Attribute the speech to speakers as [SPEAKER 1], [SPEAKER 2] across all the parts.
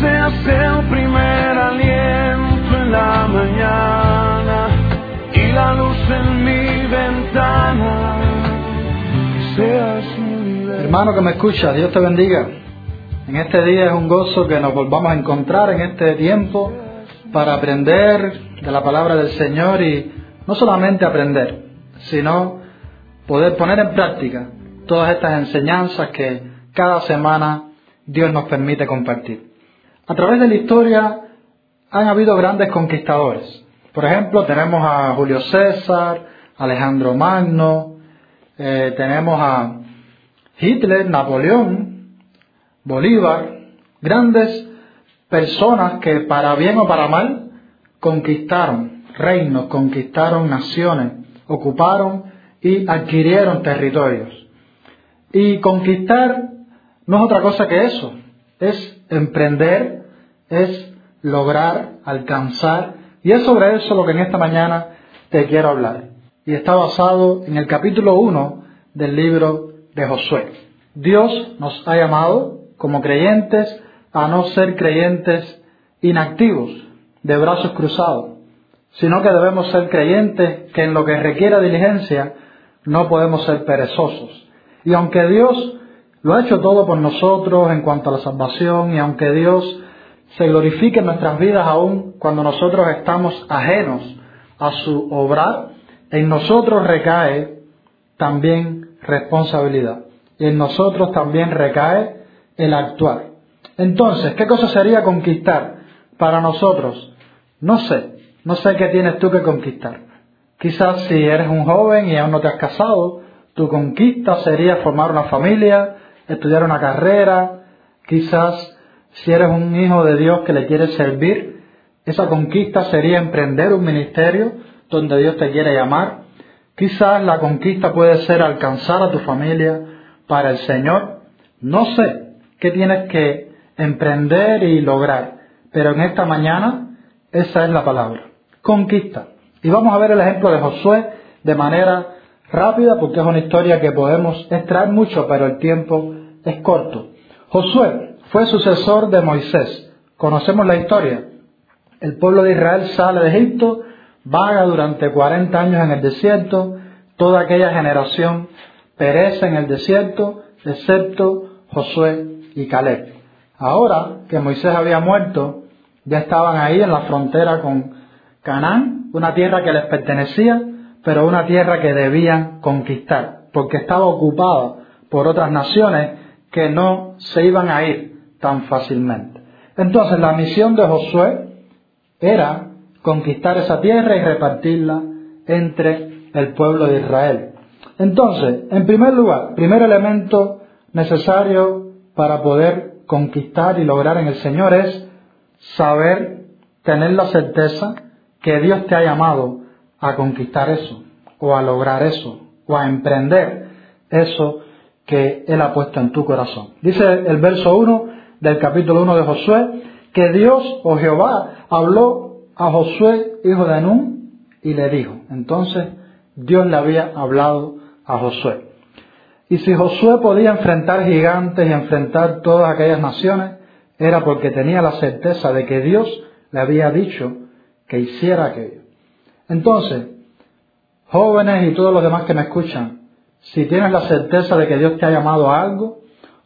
[SPEAKER 1] seas el primer aliento en la mañana y la luz en mi ventana. Seas mi.
[SPEAKER 2] Hermano que me escucha, Dios te bendiga. En este día es un gozo que nos volvamos a encontrar en este tiempo para aprender de la palabra del Señor y no solamente aprender, sino poder poner en práctica todas estas enseñanzas que cada semana Dios nos permite compartir. A través de la historia han habido grandes conquistadores. Por ejemplo, tenemos a Julio César, Alejandro Magno, eh, tenemos a Hitler, Napoleón, Bolívar, grandes personas que para bien o para mal conquistaron reinos, conquistaron naciones, ocuparon y adquirieron territorios. Y conquistar no es otra cosa que eso, es emprender, es lograr, alcanzar, y es sobre eso lo que en esta mañana te quiero hablar. Y está basado en el capítulo 1 del libro de Josué. Dios nos ha llamado como creyentes a no ser creyentes inactivos, de brazos cruzados, sino que debemos ser creyentes que en lo que requiera diligencia no podemos ser perezosos. Y aunque Dios lo ha hecho todo por nosotros en cuanto a la salvación y aunque Dios se glorifique en nuestras vidas aún cuando nosotros estamos ajenos a su obrar, en nosotros recae también responsabilidad y en nosotros también recae el actuar. Entonces, ¿qué cosa sería conquistar para nosotros? No sé, no sé qué tienes tú que conquistar. Quizás si eres un joven y aún no te has casado, tu conquista sería formar una familia, estudiar una carrera, quizás si eres un hijo de Dios que le quiere servir, esa conquista sería emprender un ministerio donde Dios te quiere llamar. Quizás la conquista puede ser alcanzar a tu familia para el Señor. No sé qué tienes que emprender y lograr, pero en esta mañana esa es la palabra, conquista. Y vamos a ver el ejemplo de Josué de manera rápida porque es una historia que podemos extraer mucho, pero el tiempo es corto. Josué fue sucesor de Moisés. Conocemos la historia. El pueblo de Israel sale de Egipto, vaga durante 40 años en el desierto, toda aquella generación perece en el desierto, excepto Josué y Caleb. Ahora que Moisés había muerto, ya estaban ahí en la frontera con Canaán, una tierra que les pertenecía, pero una tierra que debían conquistar, porque estaba ocupada por otras naciones que no se iban a ir tan fácilmente. Entonces la misión de Josué era conquistar esa tierra y repartirla entre el pueblo de Israel. Entonces, en primer lugar, primer elemento necesario para poder conquistar y lograr en el Señor es saber, tener la certeza que Dios te ha llamado a conquistar eso, o a lograr eso, o a emprender eso que Él ha puesto en tu corazón. Dice el verso 1 del capítulo 1 de Josué, que Dios o Jehová habló a Josué, hijo de Anún, y le dijo. Entonces Dios le había hablado a Josué. Y si Josué podía enfrentar gigantes y enfrentar todas aquellas naciones, era porque tenía la certeza de que Dios le había dicho que hiciera aquello. Entonces, jóvenes y todos los demás que me escuchan, si tienes la certeza de que Dios te ha llamado a algo,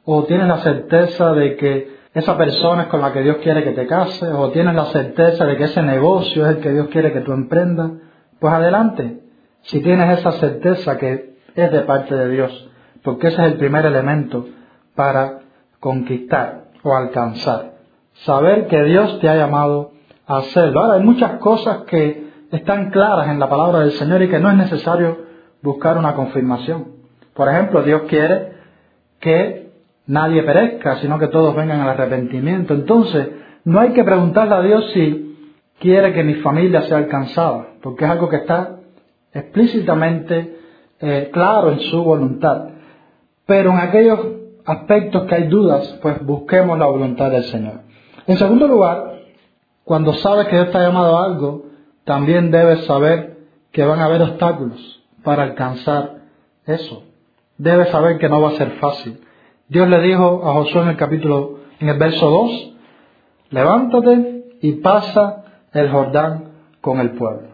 [SPEAKER 2] o tienes la certeza de que esa persona es con la que Dios quiere que te cases, o tienes la certeza de que ese negocio es el que Dios quiere que tú emprendas, pues adelante. Si tienes esa certeza que es de parte de Dios, porque ese es el primer elemento para conquistar o alcanzar. Saber que Dios te ha llamado a hacerlo. Ahora, hay muchas cosas que están claras en la palabra del Señor y que no es necesario buscar una confirmación. Por ejemplo, Dios quiere que nadie perezca, sino que todos vengan al arrepentimiento. Entonces, no hay que preguntarle a Dios si quiere que mi familia sea alcanzada, porque es algo que está explícitamente eh, claro en su voluntad. Pero en aquellos aspectos que hay dudas, pues busquemos la voluntad del Señor. En segundo lugar, cuando sabes que Dios está llamado a algo, también debes saber que van a haber obstáculos para alcanzar eso. Debes saber que no va a ser fácil. Dios le dijo a Josué en el capítulo, en el verso 2, levántate y pasa el Jordán con el pueblo.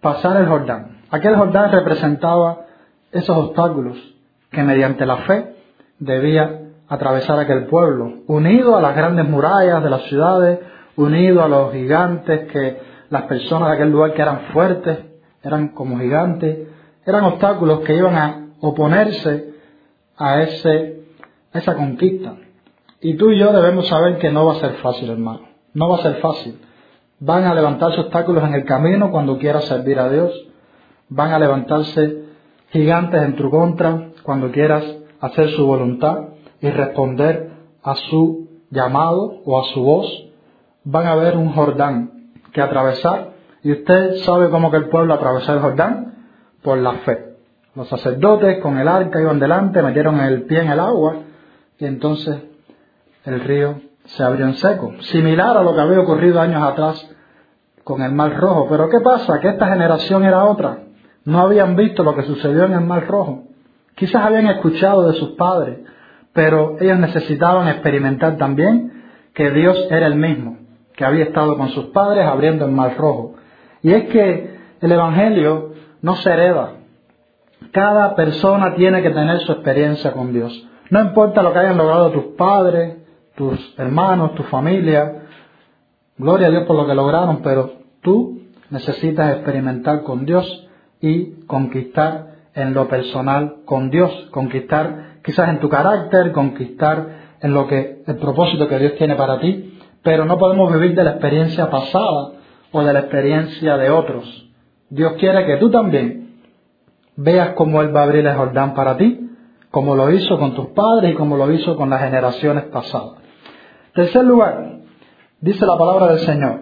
[SPEAKER 2] Pasar el Jordán. Aquel Jordán representaba esos obstáculos que mediante la fe debía atravesar aquel pueblo, unido a las grandes murallas de las ciudades, unido a los gigantes que las personas de aquel lugar que eran fuertes, eran como gigantes, eran obstáculos que iban a oponerse a, ese, esa conquista. Y tú y yo debemos saber que no va a ser fácil, hermano. No va a ser fácil. Van a levantarse obstáculos en el camino cuando quieras servir a Dios. Van a levantarse gigantes en tu contra cuando quieras hacer su voluntad y responder a su llamado o a su voz. Van a haber un Jordán que atravesar. Y usted sabe cómo que el pueblo atravesó el Jordán por la fe. Los sacerdotes con el arca iban delante, metieron el pie en el agua y entonces el río se abrió en seco, similar a lo que había ocurrido años atrás con el Mar Rojo. Pero ¿qué pasa? Que esta generación era otra. No habían visto lo que sucedió en el Mar Rojo. Quizás habían escuchado de sus padres, pero ellos necesitaban experimentar también que Dios era el mismo, que había estado con sus padres abriendo el Mar Rojo. Y es que el Evangelio no se hereda. Cada persona tiene que tener su experiencia con Dios. No importa lo que hayan logrado tus padres, tus hermanos, tu familia. Gloria a Dios por lo que lograron, pero tú necesitas experimentar con Dios y conquistar en lo personal con Dios, conquistar quizás en tu carácter, conquistar en lo que el propósito que Dios tiene para ti, pero no podemos vivir de la experiencia pasada o de la experiencia de otros. Dios quiere que tú también veas cómo Él va a abrir el Jordán para ti, como lo hizo con tus padres y como lo hizo con las generaciones pasadas. Tercer lugar, dice la palabra del Señor,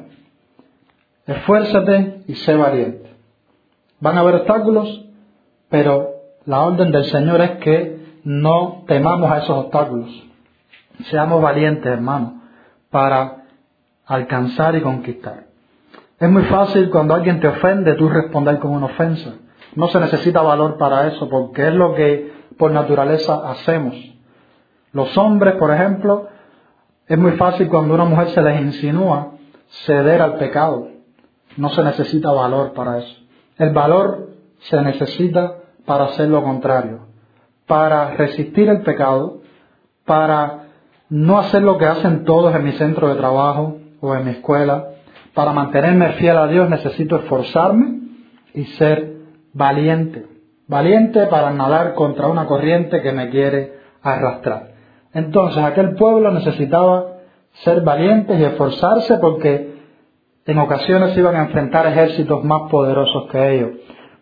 [SPEAKER 2] esfuérzate y sé valiente. Van a haber obstáculos, pero la orden del Señor es que no temamos a esos obstáculos. Seamos valientes, hermanos, para alcanzar y conquistar. Es muy fácil cuando alguien te ofende tú responder con una ofensa. No se necesita valor para eso porque es lo que por naturaleza hacemos. Los hombres, por ejemplo, es muy fácil cuando una mujer se les insinúa ceder al pecado. No se necesita valor para eso. El valor se necesita para hacer lo contrario, para resistir el pecado, para no hacer lo que hacen todos en mi centro de trabajo o en mi escuela. Para mantenerme fiel a Dios necesito esforzarme y ser valiente. Valiente para nadar contra una corriente que me quiere arrastrar. Entonces aquel pueblo necesitaba ser valientes y esforzarse porque en ocasiones iban a enfrentar ejércitos más poderosos que ellos.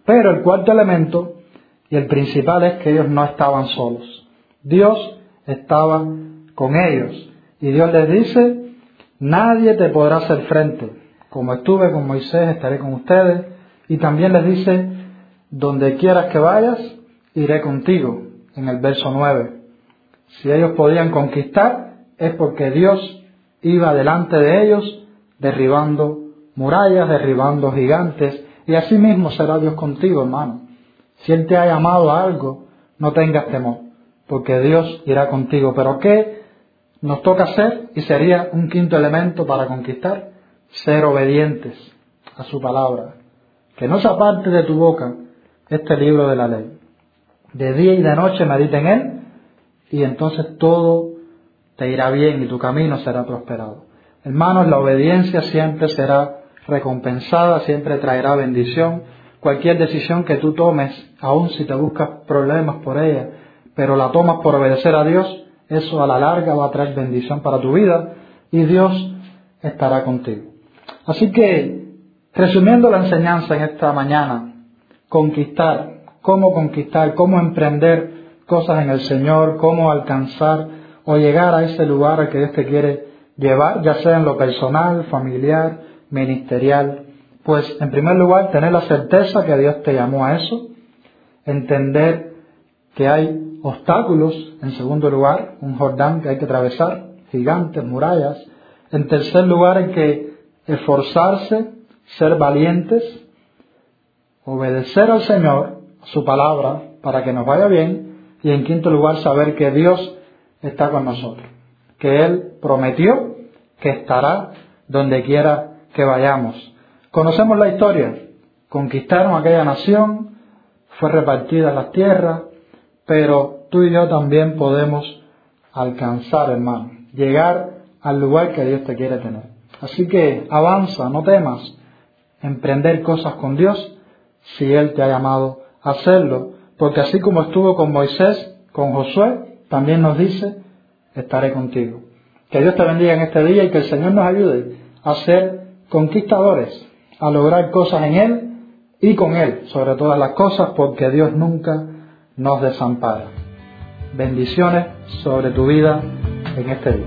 [SPEAKER 2] Pero el cuarto elemento y el principal es que ellos no estaban solos. Dios estaba con ellos. Y Dios les dice, nadie te podrá hacer frente. Como estuve con Moisés, estaré con ustedes. Y también les dice, donde quieras que vayas, iré contigo. En el verso 9. Si ellos podían conquistar, es porque Dios iba delante de ellos, derribando murallas, derribando gigantes. Y así mismo será Dios contigo, hermano. Si Él te ha llamado a algo, no tengas temor, porque Dios irá contigo. Pero ¿qué nos toca hacer? Y sería un quinto elemento para conquistar, ser obedientes a su palabra. Que no se aparte de tu boca este libro de la ley. De día y de noche medita en él y entonces todo te irá bien y tu camino será prosperado. Hermanos, la obediencia siempre será recompensada, siempre traerá bendición Cualquier decisión que tú tomes, aun si te buscas problemas por ella, pero la tomas por obedecer a Dios, eso a la larga va a traer bendición para tu vida y Dios estará contigo. Así que, resumiendo la enseñanza en esta mañana, conquistar, cómo conquistar, cómo emprender cosas en el Señor, cómo alcanzar o llegar a ese lugar al que Dios te quiere llevar, ya sea en lo personal, familiar, ministerial, pues, en primer lugar, tener la certeza que Dios te llamó a eso, entender que hay obstáculos, en segundo lugar, un Jordán que hay que atravesar, gigantes, murallas, en tercer lugar, hay que esforzarse, ser valientes, obedecer al Señor, su palabra, para que nos vaya bien, y en quinto lugar, saber que Dios está con nosotros, que Él prometió que estará donde quiera que vayamos. Conocemos la historia. Conquistaron aquella nación, fue repartida las tierras, pero tú y yo también podemos alcanzar, hermano, llegar al lugar que Dios te quiere tener. Así que avanza, no temas, emprender cosas con Dios si Él te ha llamado a hacerlo, porque así como estuvo con Moisés, con Josué, también nos dice, estaré contigo. Que Dios te bendiga en este día y que el Señor nos ayude a ser conquistadores, a lograr cosas en Él y con Él, sobre todas las cosas, porque Dios nunca nos desampara. Bendiciones sobre tu vida en este día.